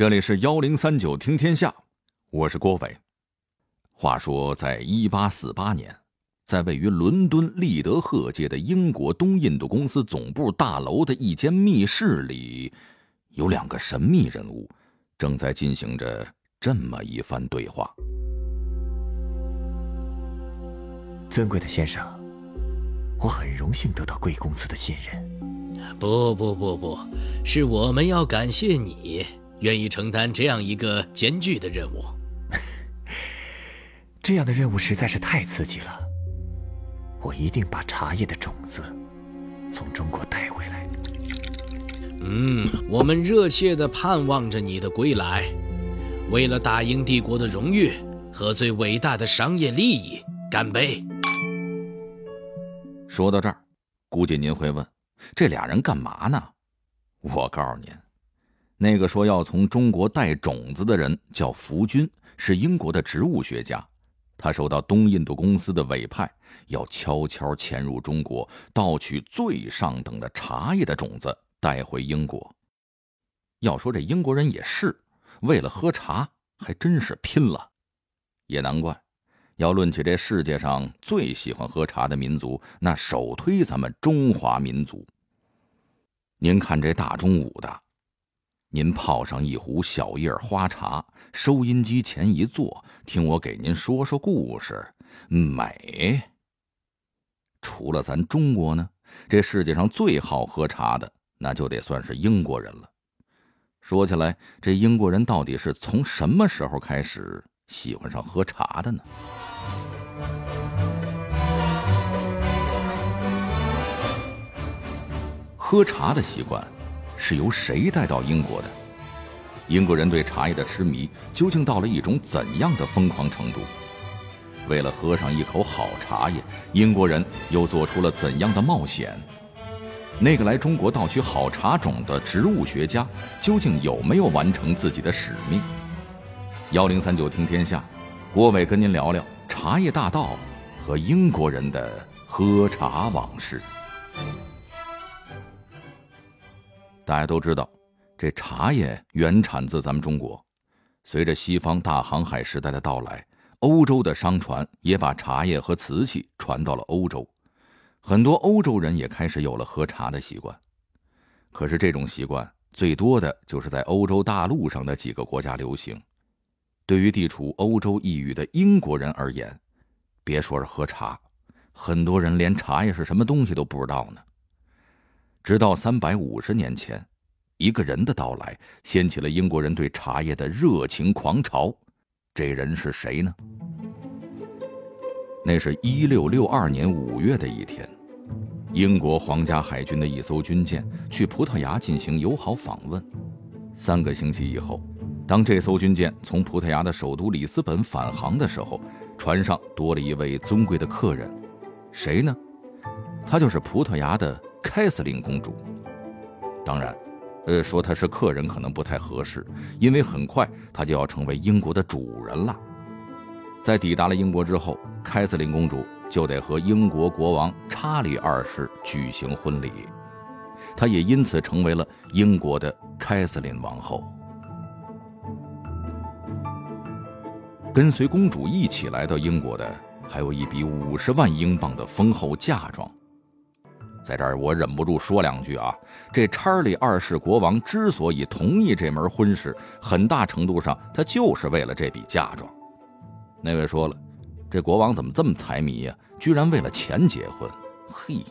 这里是幺零三九听天下，我是郭伟。话说，在一八四八年，在位于伦敦利德赫街的英国东印度公司总部大楼的一间密室里，有两个神秘人物正在进行着这么一番对话。尊贵的先生，我很荣幸得到贵公司的信任。不不不不，是我们要感谢你。愿意承担这样一个艰巨的任务，这样的任务实在是太刺激了。我一定把茶叶的种子从中国带回来。嗯，我们热切的盼望着你的归来。为了大英帝国的荣誉和最伟大的商业利益，干杯！说到这儿，估计您会问，这俩人干嘛呢？我告诉您。那个说要从中国带种子的人叫福军，是英国的植物学家。他受到东印度公司的委派，要悄悄潜入中国，盗取最上等的茶叶的种子，带回英国。要说这英国人也是为了喝茶，还真是拼了。也难怪，要论起这世界上最喜欢喝茶的民族，那首推咱们中华民族。您看这大中午的。您泡上一壶小叶花茶，收音机前一坐，听我给您说说故事，美。除了咱中国呢，这世界上最好喝茶的，那就得算是英国人了。说起来，这英国人到底是从什么时候开始喜欢上喝茶的呢？喝茶的习惯。是由谁带到英国的？英国人对茶叶的痴迷究竟到了一种怎样的疯狂程度？为了喝上一口好茶叶，英国人又做出了怎样的冒险？那个来中国盗取好茶种的植物学家究竟有没有完成自己的使命？幺零三九听天下，郭伟跟您聊聊茶叶大盗和英国人的喝茶往事。大家都知道，这茶叶原产自咱们中国。随着西方大航海时代的到来，欧洲的商船也把茶叶和瓷器传到了欧洲，很多欧洲人也开始有了喝茶的习惯。可是这种习惯最多的就是在欧洲大陆上的几个国家流行。对于地处欧洲一隅的英国人而言，别说是喝茶，很多人连茶叶是什么东西都不知道呢。直到三百五十年前，一个人的到来掀起了英国人对茶叶的热情狂潮。这人是谁呢？那是一六六二年五月的一天，英国皇家海军的一艘军舰去葡萄牙进行友好访问。三个星期以后，当这艘军舰从葡萄牙的首都里斯本返航的时候，船上多了一位尊贵的客人，谁呢？他就是葡萄牙的。凯瑟琳公主，当然，呃，说她是客人可能不太合适，因为很快她就要成为英国的主人了。在抵达了英国之后，凯瑟琳公主就得和英国国王查理二世举行婚礼，她也因此成为了英国的凯瑟琳王后。跟随公主一起来到英国的，还有一笔五十万英镑的丰厚嫁妆。在这儿，我忍不住说两句啊。这查理二世国王之所以同意这门婚事，很大程度上他就是为了这笔嫁妆。那位说了，这国王怎么这么财迷呀？居然为了钱结婚？嘿，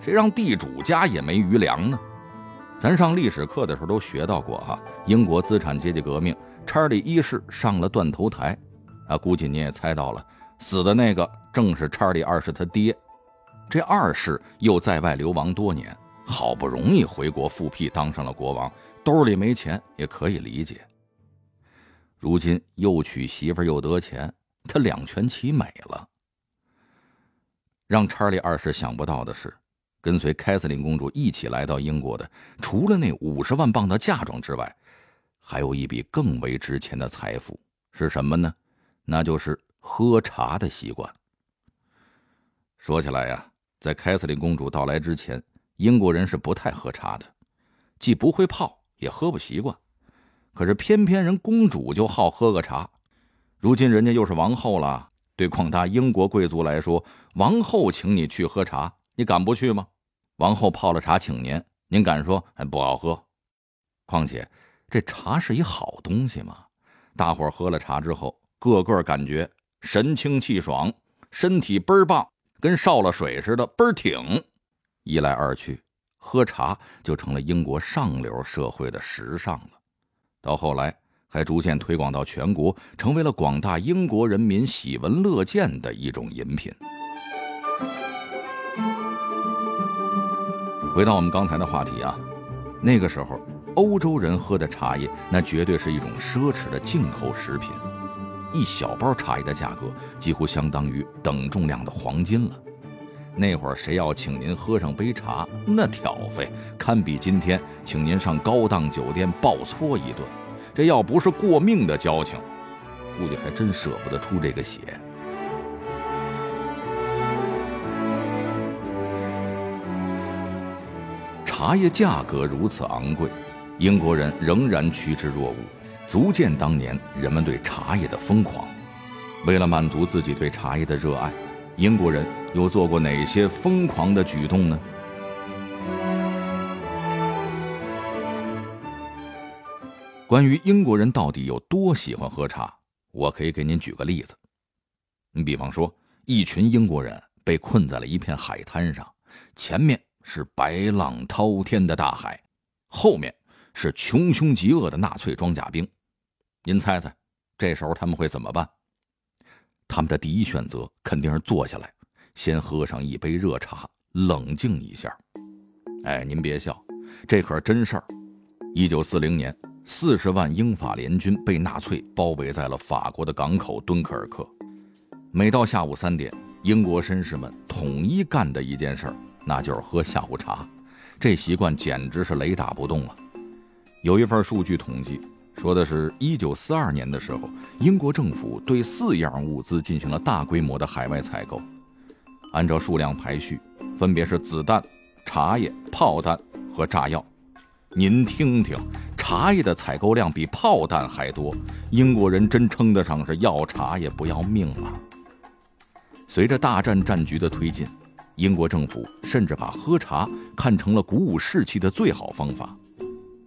谁让地主家也没余粮呢？咱上历史课的时候都学到过啊，英国资产阶级革命，查理一世上了断头台，啊，估计你也猜到了，死的那个正是查理二世他爹。这二世又在外流亡多年，好不容易回国复辟，当上了国王，兜里没钱也可以理解。如今又娶媳妇又得钱，他两全其美了。让查理二世想不到的是，跟随凯瑟琳公主一起来到英国的，除了那五十万镑的嫁妆之外，还有一笔更为值钱的财富，是什么呢？那就是喝茶的习惯。说起来呀。在凯瑟琳公主到来之前，英国人是不太喝茶的，既不会泡，也喝不习惯。可是偏偏人公主就好喝个茶。如今人家又是王后了，对广大英国贵族来说，王后请你去喝茶，你敢不去吗？王后泡了茶请您，您敢说还不好喝？况且这茶是一好东西嘛，大伙儿喝了茶之后，个个感觉神清气爽，身体倍儿棒，跟烧了水似的倍儿挺。一来二去，喝茶就成了英国上流社会的时尚了。到后来。还逐渐推广到全国，成为了广大英国人民喜闻乐见的一种饮品。回到我们刚才的话题啊，那个时候欧洲人喝的茶叶，那绝对是一种奢侈的进口食品，一小包茶叶的价格几乎相当于等重量的黄金了。那会儿谁要请您喝上杯茶，那挑费堪比今天请您上高档酒店暴搓一顿。这要不是过命的交情，估计还真舍不得出这个血。茶叶价格如此昂贵，英国人仍然趋之若鹜，足见当年人们对茶叶的疯狂。为了满足自己对茶叶的热爱，英国人又做过哪些疯狂的举动呢？关于英国人到底有多喜欢喝茶，我可以给您举个例子。你比方说，一群英国人被困在了一片海滩上，前面是白浪滔天的大海，后面是穷凶极恶的纳粹装甲兵。您猜猜，这时候他们会怎么办？他们的第一选择肯定是坐下来，先喝上一杯热茶，冷静一下。哎，您别笑，这可是真事儿。一九四零年。四十万英法联军被纳粹包围在了法国的港口敦刻尔克。每到下午三点，英国绅士们统一干的一件事儿，那就是喝下午茶。这习惯简直是雷打不动了。有一份数据统计，说的是一九四二年的时候，英国政府对四样物资进行了大规模的海外采购，按照数量排序，分别是子弹、茶叶、炮弹和炸药。您听听。茶叶的采购量比炮弹还多，英国人真称得上是要茶也不要命了。随着大战战局的推进，英国政府甚至把喝茶看成了鼓舞士气的最好方法。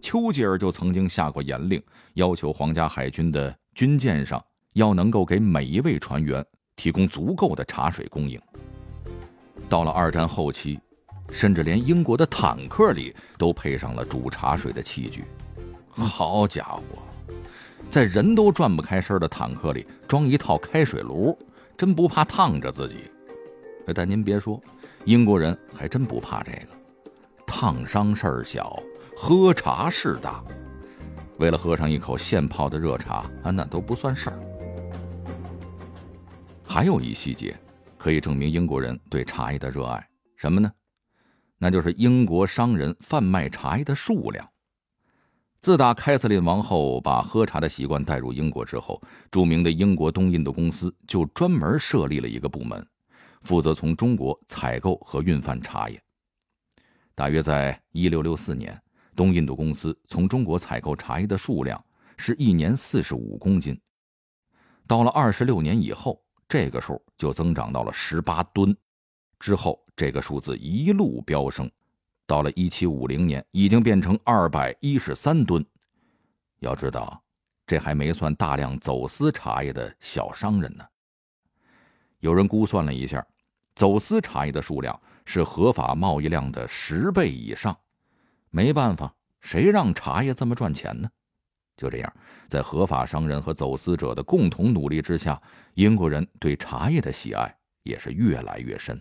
丘吉尔就曾经下过严令，要求皇家海军的军舰上要能够给每一位船员提供足够的茶水供应。到了二战后期，甚至连英国的坦克里都配上了煮茶水的器具。好家伙，在人都转不开身的坦克里装一套开水炉，真不怕烫着自己？但您别说，英国人还真不怕这个，烫伤事儿小，喝茶事大。为了喝上一口现泡的热茶，啊，那都不算事儿。还有一细节可以证明英国人对茶叶的热爱，什么呢？那就是英国商人贩卖茶叶的数量。自打凯瑟琳王后把喝茶的习惯带入英国之后，著名的英国东印度公司就专门设立了一个部门，负责从中国采购和运贩茶叶。大约在1664年，东印度公司从中国采购茶叶的数量是一年45公斤。到了26年以后，这个数就增长到了18吨，之后这个数字一路飙升。到了一七五零年，已经变成二百一十三吨。要知道，这还没算大量走私茶叶的小商人呢。有人估算了一下，走私茶叶的数量是合法贸易量的十倍以上。没办法，谁让茶叶这么赚钱呢？就这样，在合法商人和走私者的共同努力之下，英国人对茶叶的喜爱也是越来越深。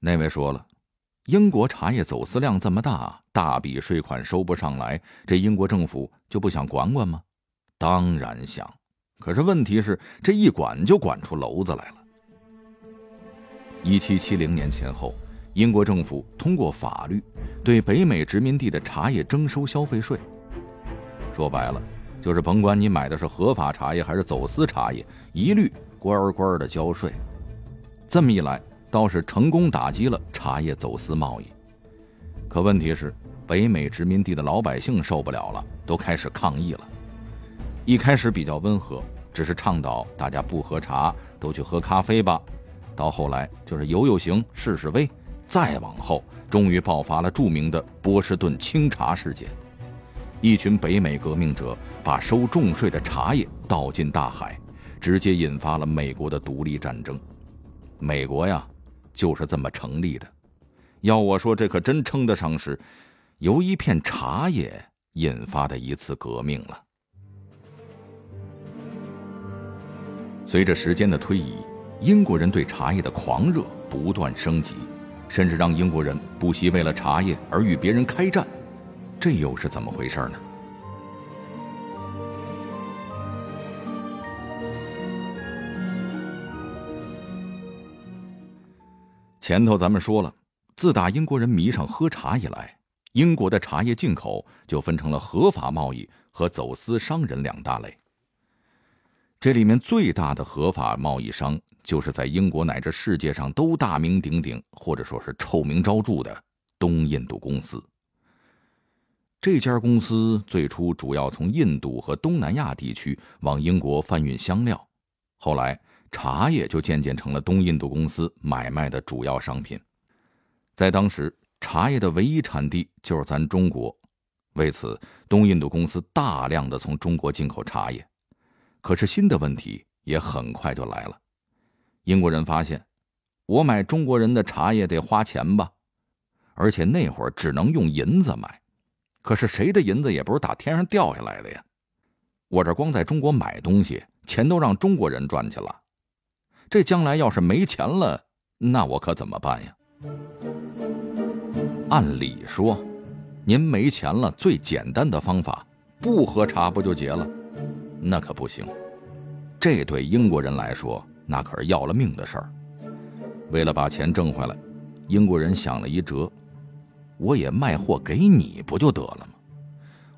那位说了。英国茶叶走私量这么大，大笔税款收不上来，这英国政府就不想管管吗？当然想，可是问题是这一管就管出篓子来了。一七七零年前后，英国政府通过法律对北美殖民地的茶叶征收消费税。说白了，就是甭管你买的是合法茶叶还是走私茶叶，一律乖乖的交税。这么一来。倒是成功打击了茶叶走私贸易，可问题是，北美殖民地的老百姓受不了了。都开始抗议了。一开始比较温和，只是倡导大家不喝茶，都去喝咖啡吧。到后来就是游游行、示示威，再往后，终于爆发了著名的波士顿清茶事件。一群北美革命者把收重税的茶叶倒进大海，直接引发了美国的独立战争。美国呀，就是这么成立的。要我说，这可真称得上是由一片茶叶引发的一次革命了。随着时间的推移，英国人对茶叶的狂热不断升级，甚至让英国人不惜为了茶叶而与别人开战。这又是怎么回事呢？前头咱们说了，自打英国人迷上喝茶以来，英国的茶叶进口就分成了合法贸易和走私商人两大类。这里面最大的合法贸易商，就是在英国乃至世界上都大名鼎鼎，或者说是臭名昭著的东印度公司。这家公司最初主要从印度和东南亚地区往英国贩运香料，后来茶叶就渐渐成了东印度公司买卖的主要商品。在当时，茶叶的唯一产地就是咱中国，为此，东印度公司大量的从中国进口茶叶。可是新的问题也很快就来了，英国人发现，我买中国人的茶叶得花钱吧，而且那会儿只能用银子买，可是谁的银子也不是打天上掉下来的呀，我这光在中国买东西，钱都让中国人赚去了，这将来要是没钱了，那我可怎么办呀？按理说，您没钱了，最简单的方法，不喝茶不就结了？那可不行，这对英国人来说，那可是要了命的事儿。为了把钱挣回来，英国人想了一辙：我也卖货给你不就得了吗？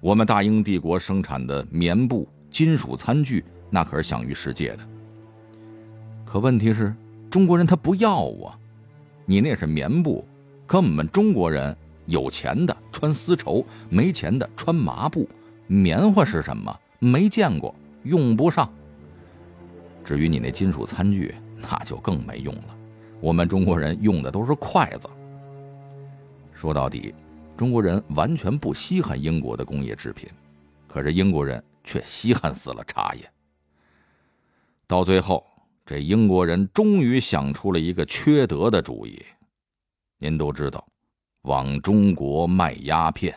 我们大英帝国生产的棉布、金属餐具，那可是享誉世界的。可问题是，中国人他不要啊！你那是棉布，可我们中国人有钱的穿丝绸，没钱的穿麻布。棉花是什么？没见过，用不上。至于你那金属餐具，那就更没用了。我们中国人用的都是筷子。说到底，中国人完全不稀罕英国的工业制品，可是英国人却稀罕死了茶叶。到最后，这英国人终于想出了一个缺德的主意。您都知道，往中国卖鸦片。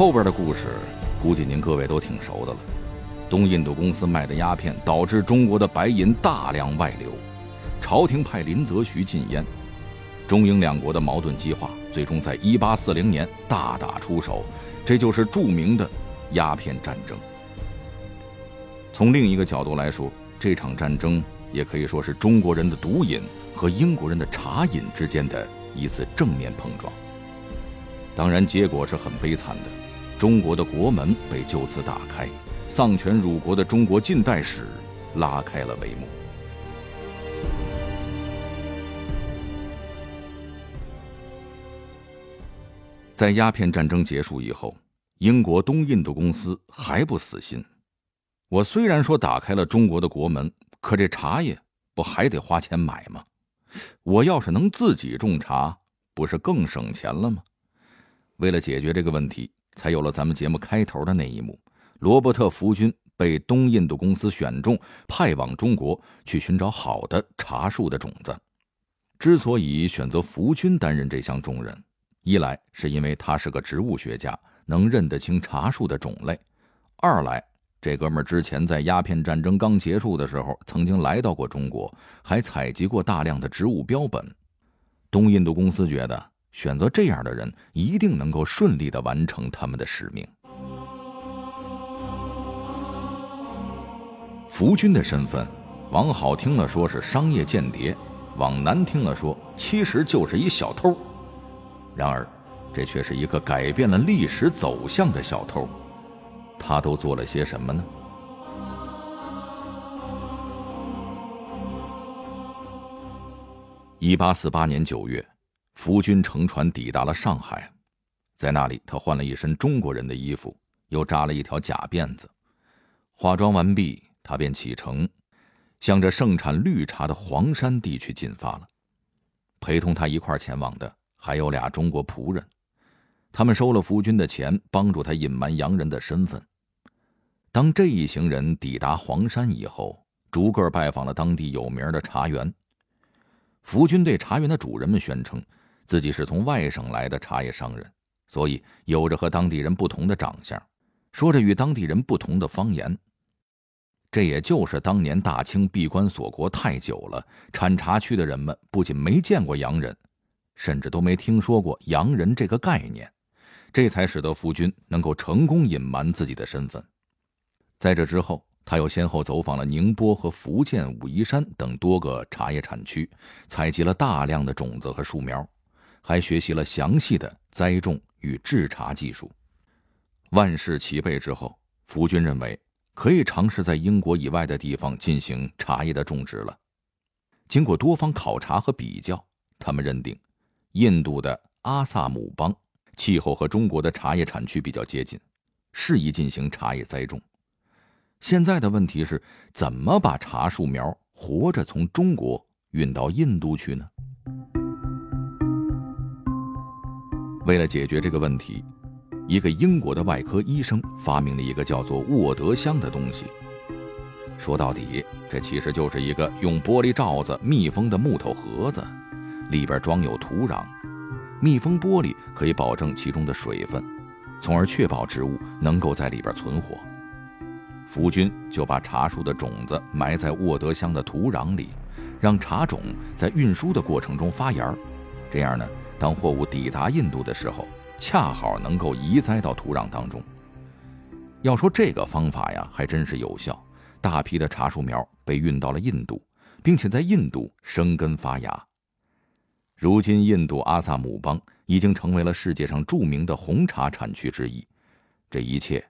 后边的故事，估计您各位都挺熟的了。东印度公司卖的鸦片导致中国的白银大量外流，朝廷派林则徐禁烟，中英两国的矛盾激化，最终在1840年大打出手，这就是著名的鸦片战争。从另一个角度来说，这场战争也可以说是中国人的毒瘾和英国人的茶瘾之间的一次正面碰撞。当然，结果是很悲惨的。中国的国门被就此打开，丧权辱国的中国近代史拉开了帷幕。在鸦片战争结束以后，英国东印度公司还不死心。我虽然说打开了中国的国门，可这茶叶不还得花钱买吗？我要是能自己种茶，不是更省钱了吗？为了解决这个问题。才有了咱们节目开头的那一幕，罗伯特·福军被东印度公司选中，派往中国去寻找好的茶树的种子。之所以选择福军担任这项重任，一来是因为他是个植物学家，能认得清茶树的种类；二来，这哥们儿之前在鸦片战争刚结束的时候，曾经来到过中国，还采集过大量的植物标本。东印度公司觉得。选择这样的人，一定能够顺利的完成他们的使命。福军的身份，往好听了说是商业间谍，往难听了说其实就是一小偷。然而，这却是一个改变了历史走向的小偷。他都做了些什么呢？一八四八年九月。福军乘船抵达了上海，在那里，他换了一身中国人的衣服，又扎了一条假辫子。化妆完毕，他便启程，向着盛产绿茶的黄山地区进发了。陪同他一块前往的还有俩中国仆人，他们收了福军的钱，帮助他隐瞒洋人的身份。当这一行人抵达黄山以后，逐个拜访了当地有名的茶园。福军对茶园的主人们宣称，自己是从外省来的茶叶商人，所以有着和当地人不同的长相，说着与当地人不同的方言。这也就是当年大清闭关锁国太久了，产茶区的人们不仅没见过洋人，甚至都没听说过洋人这个概念，这才使得福军能够成功隐瞒自己的身份。在这之后，他又先后走访了宁波和福建武夷山等多个茶叶产区，采集了大量的种子和树苗，还学习了详细的栽种与制茶技术。万事齐备之后，福军认为。可以尝试在英国以外的地方进行茶叶的种植了。经过多方考察和比较，他们认定，印度的阿萨姆邦气候和中国的茶叶产区比较接近，适宜进行茶叶栽种。现在的问题是，怎么把茶树苗活着从中国运到印度去呢？为了解决这个问题。一个英国的外科医生发明了一个叫做沃德箱的东西。说到底，这其实就是一个用玻璃罩子密封的木头盒子，里边装有土壤。密封玻璃可以保证其中的水分，从而确保植物能够在里边存活。福军就把茶树的种子埋在沃德箱的土壤里，让茶种在运输的过程中发芽。这样呢，当货物抵达印度的时候。恰好能够移栽到土壤当中。要说这个方法呀，还真是有效。大批的茶树苗被运到了印度，并且在印度生根发芽。如今，印度阿萨姆邦已经成为了世界上著名的红茶产区之一。这一切，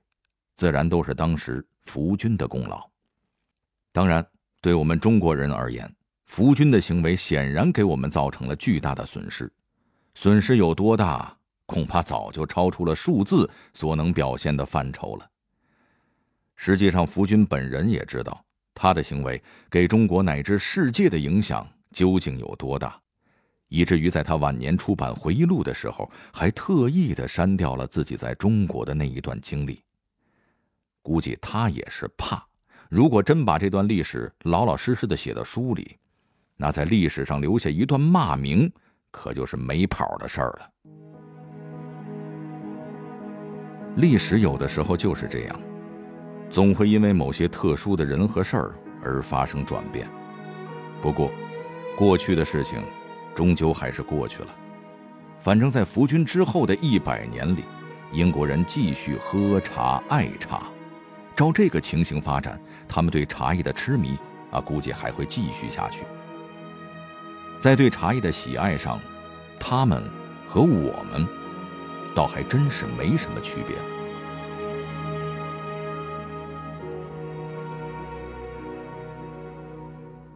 自然都是当时福军的功劳。当然，对我们中国人而言，福军的行为显然给我们造成了巨大的损失。损失有多大？恐怕早就超出了数字所能表现的范畴了。实际上，福军本人也知道他的行为给中国乃至世界的影响究竟有多大，以至于在他晚年出版回忆录的时候，还特意的删掉了自己在中国的那一段经历。估计他也是怕，如果真把这段历史老老实实的写到书里，那在历史上留下一段骂名，可就是没跑的事儿了。历史有的时候就是这样，总会因为某些特殊的人和事儿而发生转变。不过，过去的事情终究还是过去了。反正，在福军之后的一百年里，英国人继续喝茶爱茶。照这个情形发展，他们对茶叶的痴迷啊，估计还会继续下去。在对茶叶的喜爱上，他们和我们。倒还真是没什么区别。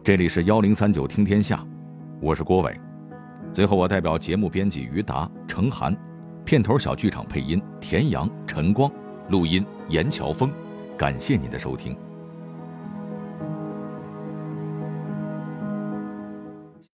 这里是幺零三九听天下，我是郭伟。最后，我代表节目编辑于达、程涵，片头小剧场配音田阳、陈光，录音严乔峰，感谢您的收听。